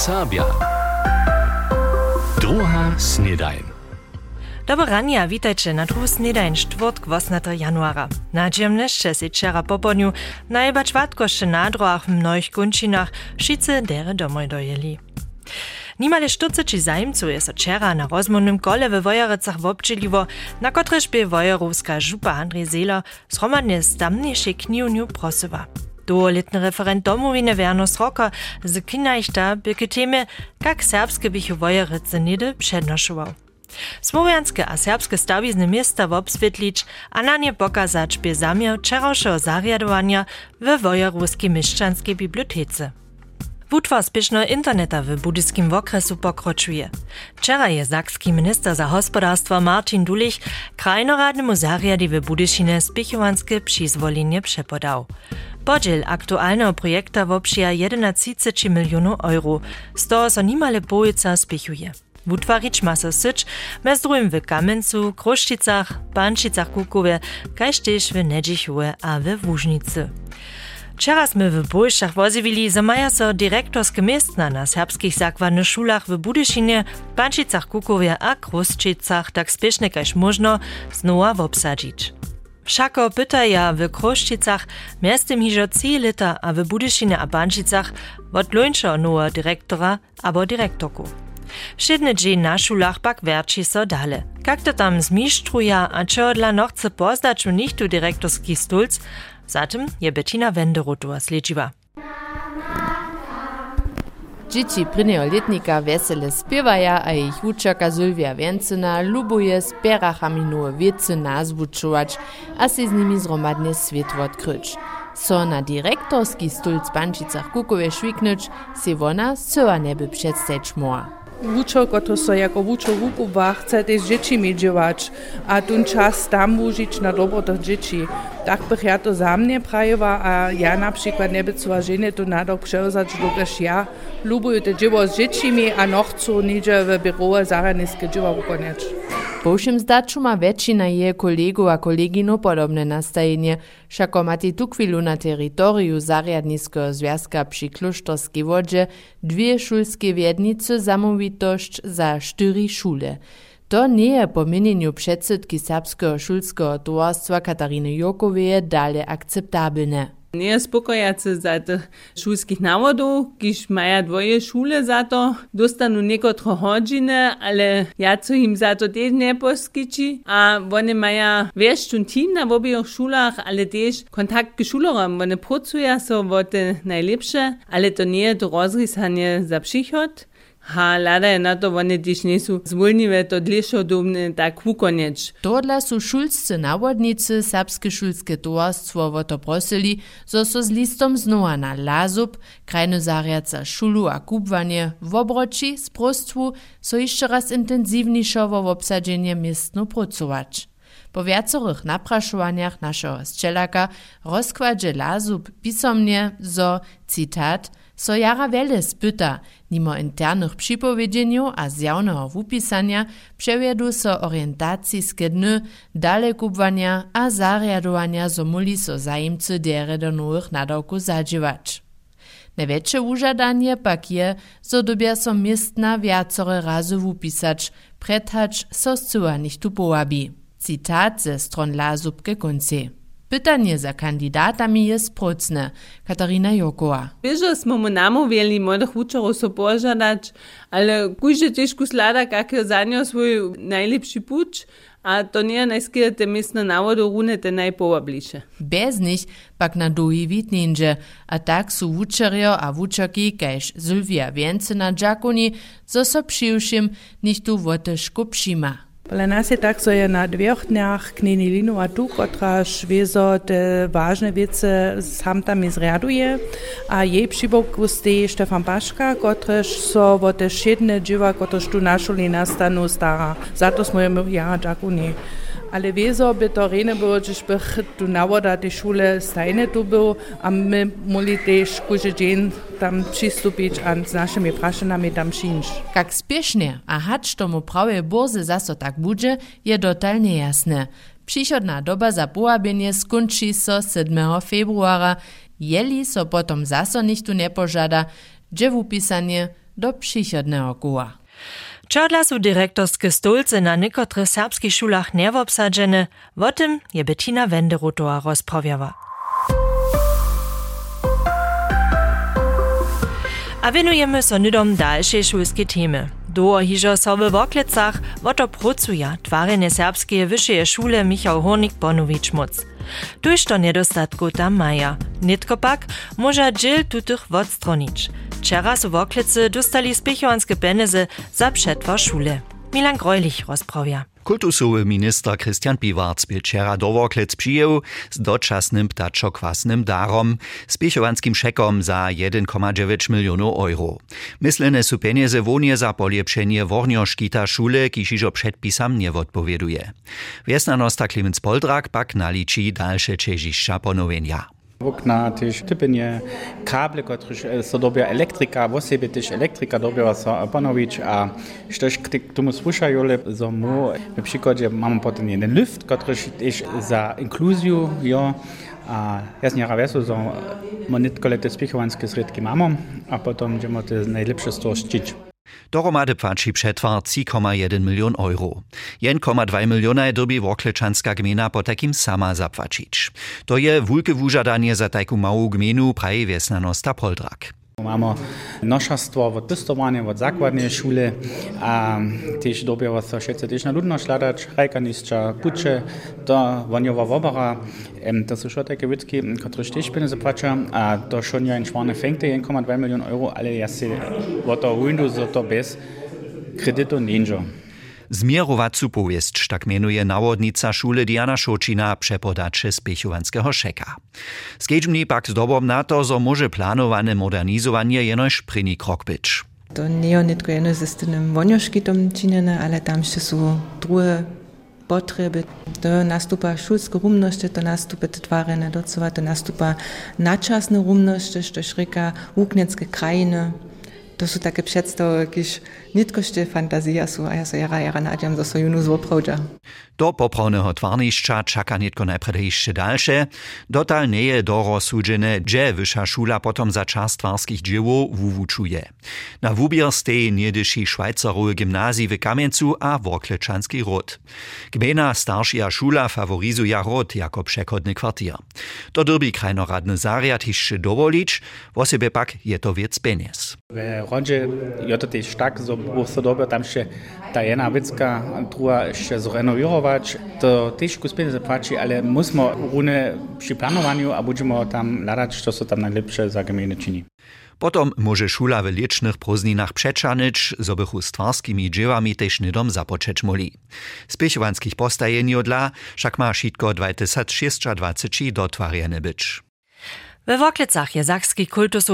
Sabja. Druga snedajn. Dobro ranja, witajcie na drugi snedajn, czwartek 8 januara. Na dziemneszcze se wczera popodniu, najbacz watko jeszcze na drogach w mnoich kończynach, wszyscy dery domoj dojeli. Nimale štuceči zajemcu je so včeraj na rozmovnem kole v Vojarecah vobčilivo, na kotrež bi vojerovska župa Andrej Zela shromadne z tamnejšej knjivnju prosila. dolitne referent domovine vernost Rocker, z kinajšta bike Theme, kak serbske bihovoje recenide přednošoval. Słowianskie a serbskie stawizne Mister wobswietlić, a na nie pokazać bie zamiar czerowszego zariadowania we wojeruskiej mieszczanskiej bibliotece. Wutwar spieszno interneta w budyskim okresu pokroczuje. Wczera je zakski minister za gospodarstwo Martin Dulich krajnoradnemu zariadi w Budyszine spichowanskie przyzwolenie przepodał. Podziel aktualnego projekta wopsija 11 milionów euro, z toho so nimale połyca spichuje. Wutwarić ma so syć, mez drugim w Kamencu, Kruszczycach, Pančicach Kukowie, kaž w Nedzichowie a w Wóżnicy. Wczera sme w Bojszach wozivili, że maja so dyrektorskie miejsca na serbskich zakładnych szulach w Budyszynie, Pančicach Kukowie a Kruszczycach tak spiesznie kaž można znowa obsadzić. Wszako pytaja w Kruszczycach miastem hižo 3 lata, a w Budyszynie a Pančicach od lońsza nowa dyrektora abo dyrektorku. Wszedny dzień na szulach pak werči so dale. Jak to tam zmistrzuja, a čo dla no chce pozdać u nich tu dyrektorski stulc, zatem je Bettina Wenderotua sledživa. Dzieci prynego letnika wesele spiewaja, a ich uczaka Sylwia Więcyna lubuje z perachami nowe wiece nazwuczować, a się z nimi zromadnie świat odkryć. So na dyrektorski stulc Pančicach Kukowie szwiknąć, se wona syła nieby przedstać moa. Wučo, koto so jako wučo wukuba chce też dzieci miedziewać, a ten czas tam użyć na dobro dzieci. Tak bych ja to za mnie prajowa, a ja na przykład nie była żeny to nadok przełzać, dokaż ja lubuję te dzieło z dziećmi, a no chcę niedzie w biuro wykonać. Po všem zdaču ma väčšina je kolegov a koleginov podobné nastavenie, všako mati tu chvíľu na teritoriu zariadnického związka przy Kluštorskej wodze dwie szulskie wiednice zamovitosť za štyri šule. To nie je po mienieniu przedsydki serbskiego szulskiego towarstwa Katariny Jokowie dalej akceptabilne. Nie spokojace za tych szulskich nawodów, kiż maja dwoje szule za to, dostanu niekotre godziny, ale ja co im za to też nie poskici, a one maja wieszczun team na obie szulach, ale też kontakt k szulerom, one pracują so te najlepsze, ale to nie jest rozrysanie za przychod. Ha, lada je na to, one tiž nisu zvoljnive to dlešo domne tak vukonječ. Todla su šulsce nawodnicy Serbske šulske towarstwo o to prosili, zo so z listom znova na Lazub, krajno zariaca šulu a kubwanie, w obroči, sprostwu, so jeszcze raz intensivniejszo w obsadzenie miestno pracować. Po wiacorych napraszowaniach naszego strzelaka rozkładzie Lazub pisomnie, zo, cytat, so jara wiele spyta, nimo internych przypowiedzeniu a zjawnego wupisania przewiedu so orientacijskie dny, dale kubwania a zariadowania zo muli so zajimcy dere do nowych nadawków zadziwać. Największe użadanie pak je, zo dobia so miestna wiacore razy wupisać, prethać so zcyła nicht tu połabi. Cytat ze stron Lazubke konce. Pytanie za kandidatami jest procne. Katarina Jokowa. Bieže smo mu namovili młodych uczerów so pożadać, ale kujże ciężko slada, jak za nią swój najlepszy puć, a to nie najskieje te miestne nawody rune te najpołablisze. Bez nich pak na długi witninże, a tak su wučerio a wučerki kaž Sylwia Więcyna Dżakuni, zo so přiwšim nicht tu woteško přima. Dla nas je tak, so je na dveh dniach knjeni Linova tu, kotra švezo te važne vece sam tam izraduje, a jej přibok ste Štefan Paška, kotraž so vo te šedne dživa, kotraž tu našoli nastanu stara. Zato smo jim ja, džakuni. Ale wieso by to rene było, że bych tu nawoda tej szule stajne tu był, a my mogli też każdy dzień tam przystąpić a z naszymi praszynami tam przyjść. Jak spiesznie, a hacz tomu prawie bozy zaso tak bude, je dotalnie jasne. Przychodna doba za połabienie skończy so 7 februara, jeli so potom zaso nichtu nie pożada, gdzie wupisanie do przychodnego koła. Čodla su direktorskie stolce na niekotrych serbskich szulach nerwobsadzene, o tym je Bettina Wenderotowa rozprawiała. A wenujemy so nidom dalszej szulskiej temy. Do hižo so w Woklecach woto pracuje twarenie serbskie wyższej szule Michał Hornik Bonowicz Muc. Tuż to niedostatku tam maja. Nitko pak może dziel tutych odstronić. Wczera su Woklecy dostali spiechowanskie peniaze za przetwar szule. Milan Greulich rozprawia. Kultusowy minister Christian Piwarc byl wczera do Woklec przyjął z doczasnym ptaczo-kwasnym darom, spiechowanskim szekom za 1,9 milionów euro. Myslene su pieniądze wonie za polepszenie wornioszkita szule, kiż iżo przedpisam nie odpowieduje. Wiesnanosta Klemens Poldrak pak naliczy dalsze czeziszcza ponowienia. Okna też typenie kable, które so dobia elektryka, w sobie też elektryka dobia so panowić, a też k tomu słyszają, że mu na przykładzie mamy potem jeden lift, który też za inkluzję, jo, a jasnie rawesu, tylko te spichowanskie sredki mamy, a potem będziemy te najlepsze z. Dohromady płaci przetwar 3,1 milion euro. 1,2 miliona dobi Wokleczanska gmina po takim sama zapłacić. To je wulke wużadanie za taką małą gminu prawie wiesnanosta Poldrak. Mamy noszarstwo od testowania, od zakładnej szule, a też dobiera się wszyscy też na ludność ladać, rajkaniscza, pucze, to woniowa wobara, to są schon takie wytki, które też pieniądze płacą, a to schon ja in Schwane fängt 1,2 milion euro, ale ja się o to Windows to bez kredytu nie Zmierowacu powieść, tak mianuje nawodnica szule Diana Szocina przepodacze z Piechowanskiego Szeka. Skedźmni pak zdobom na to, że może planowane modernizowanie jenoś pryni krok być. To nie jest tylko jedno ze tym wonioszkitom czynione, ale tam jeszcze są drugie potrzeby. To nastupa szulskie rumności, to nastupa twarene docova, to nastupa naczasne rumności, to szryka wuknieckie krajiny. To są takie przedstawy, jakieś nitkoście fantazja są, a ja so jara jara nadziam, że so junu złoprawdza. Do poprawnego twarniszcza czeka nitko najpierw jeszcze dalsze. Dotal nie je dorozsudzene, gdzie wyższa szula potom za czas twarskich dzieło wuwuczuje. Na wubier stej niedyši Szwajcarowe gimnazji w Kamieńcu a Wokleczanski ród. Gmina starsza szula faworizuje ród jako przechodny kwartier. To derby krajnoradny zariad jeszcze dowolić, w sobie pak je to wiec pieniędzy. W rodzie je to też tak, że so tam še ta jedna vecka, druga še zrenovirovať. To tiež kus peniaze płaci, ale musimy rune przy planowaniu, a będziemy tam ladać, co są tam najlepsze za gminy czyni. Potom może szula w licznych prózdninach przeczanyć, zo bychu z twarskimi dziełami też nidom zapoczeć moli. Spiechowanskich postajeni odla, však ma šitko 2026 dotwarjene być. We Woklecach je sakski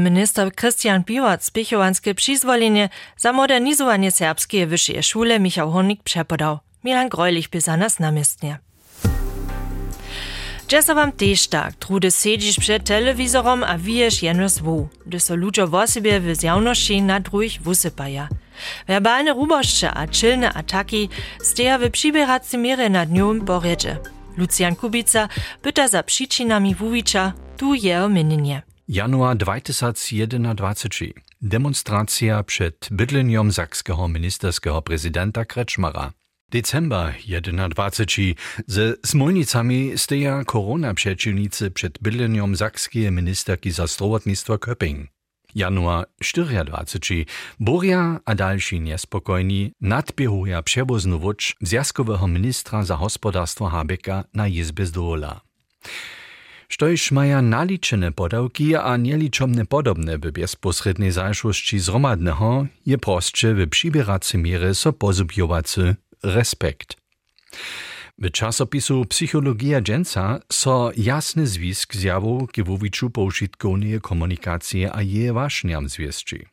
minister Christian Biwat spichowanskie przyzwolenie za modernizowanie serbskiej wyższej szule Michał Honik przepodał. Milan Greulich by za nas namiestnie. Dżesa wam też tak, trudy siedzisz przed telewizorom a wijesz jeno zwu, gdy so ludzie w osobie w zjawności na drugich wusypaja. Werbalne ruboszcze a czylne ataki steja w przybieracym mierze nad nią porjedzie. Lucian Kubica pyta za przyczynami wuwicza, tu je ominienie. Januar 2021. Demonstracja przed bydleniem sakskiego ministerskiego prezydenta Kretschmara. December 21. Ze Smolnicami steja korona przeciwnicy przed bydleniem sakskiej ministerki za zdrowotnictwo Köping. Januar 24. Boria a dalsi niespokojni nadbiehuja przewoznu wódź zjaskowego ministra za gospodarstwo Habeka na Izbie zdola. Štož maja naličene podawki a nieliczomne podobne w bezpośredniej zajszłości zromadnego je prostsze w przybieracym mierze so pozubjowacy respekt. W czasopisu Psychologia Dżęca so jasny zwisk zjawu kiewowiczu poużytkownej komunikacji a je ważniam zwieszczy.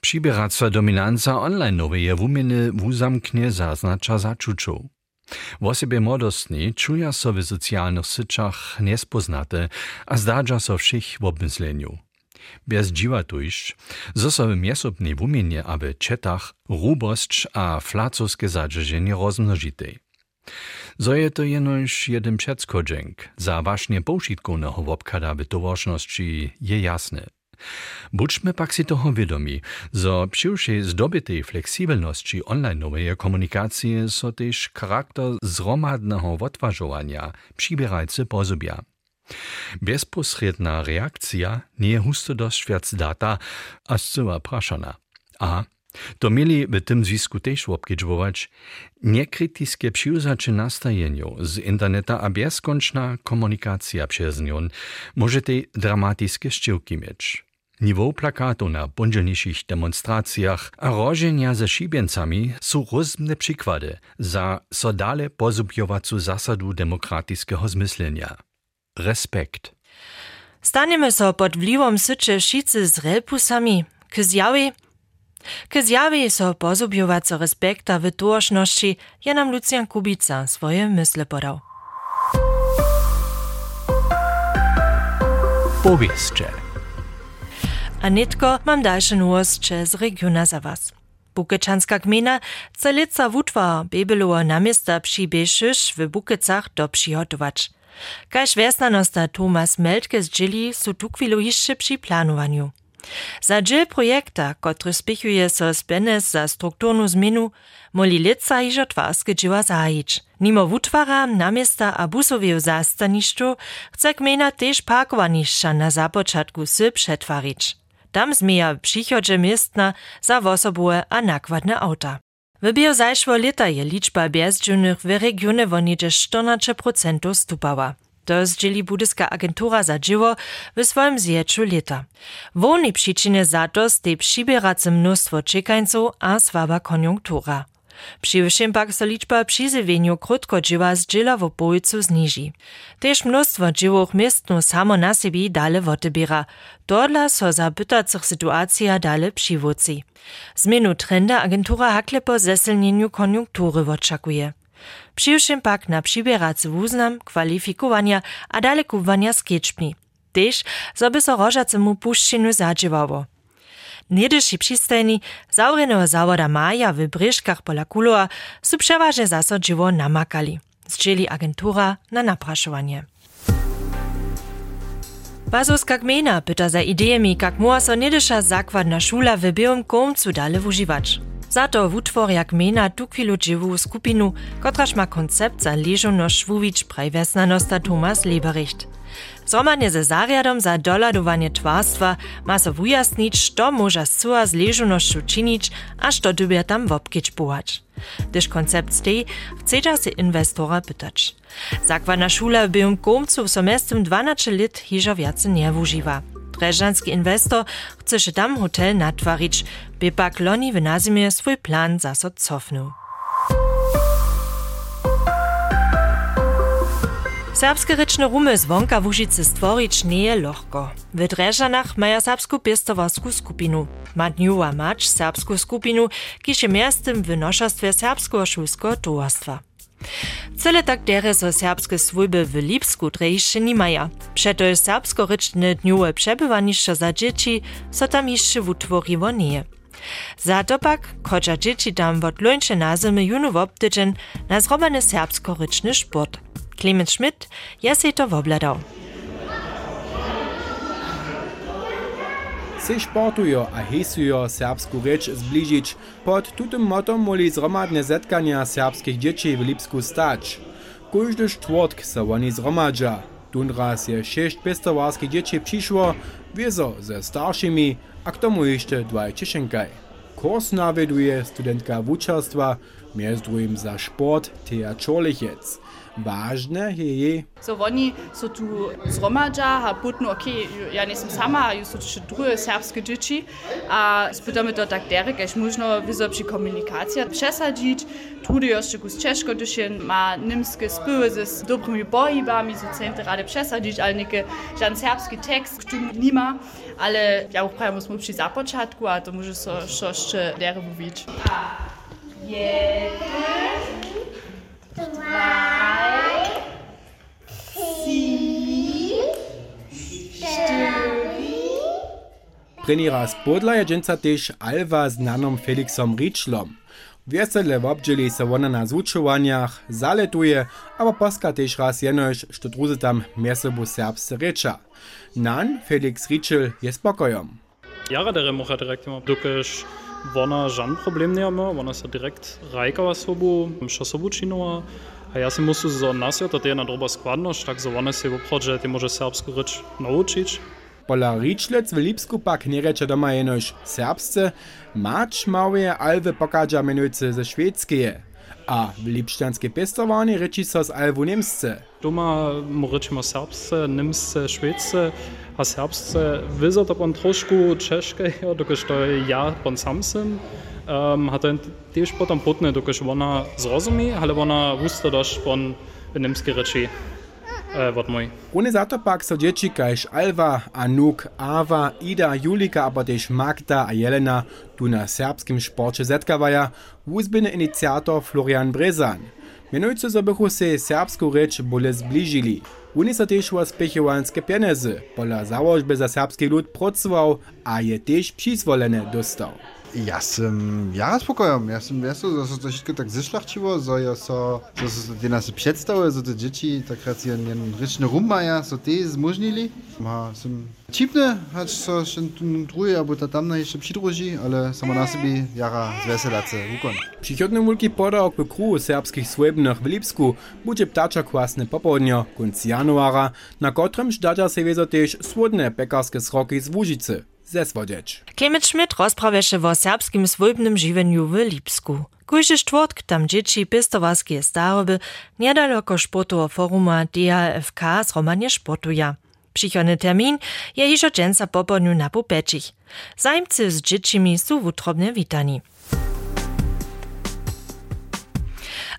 Przybieraca dominanca online nowe wumieny wuzamknie zaznacza zaczuczą. Wosebie młodostni czuja so w socjalnych syczach niespoznate, a zdadza so všich w obmysleniu. Bez dziwa tuż, zo so w wumienie, aby czetach rubość a flacowskie zadrzeżenie rozmnożitej. Zo je to jenož jeden przedskodzęk, za właśnie použitkovného obkada w towarzności je jasne. Budźmy pak si toho wiadomi, zo przy zdobytej fleksibelności online komunikacji so też charakter zromadnego odważowania przybierajcy pozubia. Bezpośredna reakcja nie husto dość wiac data, a zcyła praszana. A to mieli w tym związku też obkidżować niekrytyskie przyuzacze nastajeniu z interneta a bezkończna komunikacja przez nią może te dramatyczne szczyłki mieć. Niveau plakatu na bądźniejszych demonstracjach a rożenia ze szibiencami są różne przykłady za so dale pozubiowacu zasadu demokratycznego zmyslenia. Respekt. Staniemy so pod wpływem sycze wszyscy z repusami, k zjawie K zjawie so pozubjowaco respekta w tożności je nam Lucjan Kubica swoje mysle podał. Powieszcze. A nitko mam dalsze nowości z regiona za was. Bukečanská gmina chce lica wutwa Bebelowa namiesta przybieżysz w Bukecach do przygotować. Kaž vesnanosta Tomas Meltke z Džili su tukvilu przy planowaniu. Za dżil projekta, który spichuje so z benes za strukturnu zmienu, moli lica hižo twarske džiwa zajić. Nimo wutwara, namiesta a busowiew zastaniszczu chce gmina też parkowaniszcza na zapoczatku sy przetwarić. Tam zmija przychodzie miestna za wosobowe a nakładne auta. W biozajszło lita je liczba bezdzielnych w regionie wonidzie 14% stupała. To zdzieli budyska agentura za dzieło w swoim zjeczu lita. Wolnej przyczyny za to stej przybierace mnóstwo czekańców a słaba koniunktura. Přiwším pak so liczba přizywieniu krótko dzieła z dzieła w obojcu zniži. Też mnóstwo dziełoch miestnu samo na siebie dale wotebiera. Dodla so za bytacych sytuacja dale przywódzi. Zmienu trenda agentura hakle po zesilnieniu koniunktury oczekuje. Přiwším pak na přibieracy wuznam, kwalifikowania a dale kuwania z kieczbni. Też, żeby so rożacemu puszczeniu zadziewało. Niedyši přistajni zawreného zawoda Maja w Bryszkach pola Kuloa su przeważnie zaso dziwo namakali. Zdzieli agentura na napraszowanie. Bazowska gmina pyta za idejami, jak mogła so niedysza zakładna szula w białym komcu dale używać. Za to wutworja gmina tukwilu dziwu skupinu, kotraż ma koncept za leżoność wuwić prajwesnanosta Thomas Lebericht. Zhromadnie ze zariadom za doladowanie twarstwa ma so wujasnić, što może suła z leżonością czynić, a što dybie tam wopkieć bułać. Gdyż koncept stej, chce się inwestora pytać. Zakładna szula w byłym komcu w somestym 12 lat hiżo wiace nie używa. Dreżanski inwestor chce się tam hotel natwarić, by pak loni w swój plan zaso cofnął. Serbske rečne rumy z wonka Łužice stvorić nie. W Dreżanach maja serbsku piestowarsku skupinu. Ma dniuwa mać serbsku skupinu, kiż je miastem w noszostwie serbskiego szulskiego towarstwa. Cele tak dere so serbskie swójby w Lipsku nie maja. Przeto je serbsko-ryczne dniuwe przebywaniszcze za dzieci, so tam jeszcze nie. Za to pak, chociaż dzieci tam od lończe na zimy junu wobtydżen na zrobany serbsko-ryczny sport. Clemens Schmidt je se to wobladał. Se sportujo a hesujo serbsku reč zbližić, pod tutym motom moli zromadne zetkania serbskich dzieci w Lipsku stać. Każdy czwartk se oni zromadza. Dunraz je sześć pestowarskich dzieci przyszło, wiezo ze starszymi, a k tomu jeszcze dwaj cieszenkaj. Kurs nawieduje studentka wuczarstwa, między drugim za sport Tea Czorlichec. Ważne je So oni so tu zromadza, a putno ok, ja nisem sama, ju so še druge serbske dzieci, a spytamy to tak derek, jež možno wizo przy komunikacji przesadzić, trudy jeszcze kus czeszko dyszyn, ma nimskie spyły ze dobrymi bohibami, so centy rady przesadzić, ale nieke żaden serbski tekst, który nie ma, ale ja auch prawie musimy przy zapoczatku, a to może so jeszcze dere mówić. Jeden, Drei, Trenera spodla je dżęca też Alva z nanom Felixom Richlom. Wiesele wobdzieli se wona na zvučovanjach, zaletuje, aber poska tež raz jenož, što druze tam mjesobu serbsce reča. Nan Felix Ritschel je spokojom. Jara dere mocha direkt immer dukiš wona żan problem nie ma, wona se direkt rajkała sobu, msza sobu činova, a ja si musu za nasjo, to je na droba składność, tak za wona se w obchodzie, ty może serbsku rycz nauczyć. Pola Ričlec w Lipsku pak nie reče doma jenož serbsce, mać małe alwy pokaża menujce ze szwedzkie. A w lipšťanskej pestovani reči so z alvu. Doma mu rečimo serbsce, nemsce, švedce, a serbsce vyzo to pon trošku češkejo, dokud to ja pon sam sem. Um, a to tiež potom dokud ona ale ona wusta dość pon v nemske reči. Wort mój. Ohne za to pak so dzieci kaž Alva, Anuk, Ava, Ida, Julika, aber też Magda a Jelena tu na serbskim sporcie zetkawaja, wuzbiny iniciator Florian Brezan. Mianujcy zobychu se serbską rzecz bole zbližili. Oni so też was pechowanskie pieniądze, pola założby za serbski lud pracował, a je też przyzwolenie dostał. Ja sam ja spokojom, ja sam wiesz, że to wszystko tak zeszlachciło, że ja so, że so te nas przedstawy, że te dzieci tak raz jen ryczny rum maja, so te zmożnili. Ma sam cipne, choć so się tu drugie, albo ta tamna jeszcze przydruży, ale samo na sobie jara zweselace ukon. Przychodny mulki podał w kruhu serbskich słebnych w Lipsku będzie ptacza kwasne popołudnio, końc januara, na którym żdadzia se wiezo też słodne pekarskie sroki z Łużycy. Zeswodzieć. Klemec Schmidt rozprawieše o serbskim swojbnym żywieniu w Lipsku. Kujże czwartk tam dzieci pistowarskie staroby niedaleko sportowo foruma DHFK zromanie sportuja. Przychodny termin je iżo dżęca popodniu na Pupeczich. Zajmcy z dziećmi są wutrobne witani.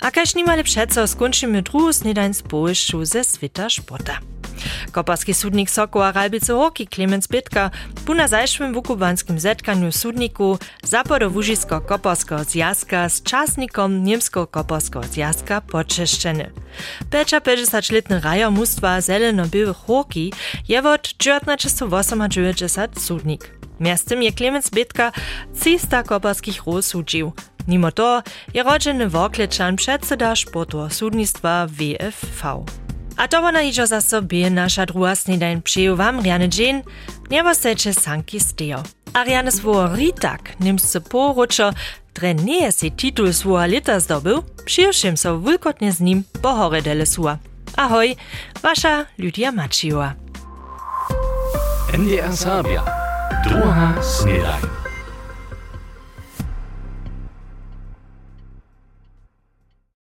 A kaž nimale přeco skončimy druhu snedaň społyszczu ze svita športa. Koparski sudnik Sokoła Ralbice Horki Klemens Bitka bu na zajszłym wukubanskim zetkaniu sudniku zapodo Wužisko Koparskiego zjazka z czasnikom Niemsko Koparskiego zjazka poczeszczeny. Pecza 50-letny raja mustwa zeleno-białych Horki je od 1998 sudnik. Miastem je Klemens Bitka 300 koparskich rol sudził. Mimo to je rodziny Wokleczan przedseda sudnictwa WFV. A to ona iżo za sobie nasza druga snedajn przyjął wam riany dzień, nie wostajcie sanki stejo. A riany swoje ritak, nimsce poruczo, dre nie si titul swoja lita zdobył, przyjrzym so wulkotnie z nim pohore dele sua. Ahoj, wasza Lydia Maciła. NDR Sabia. Druga snedajn.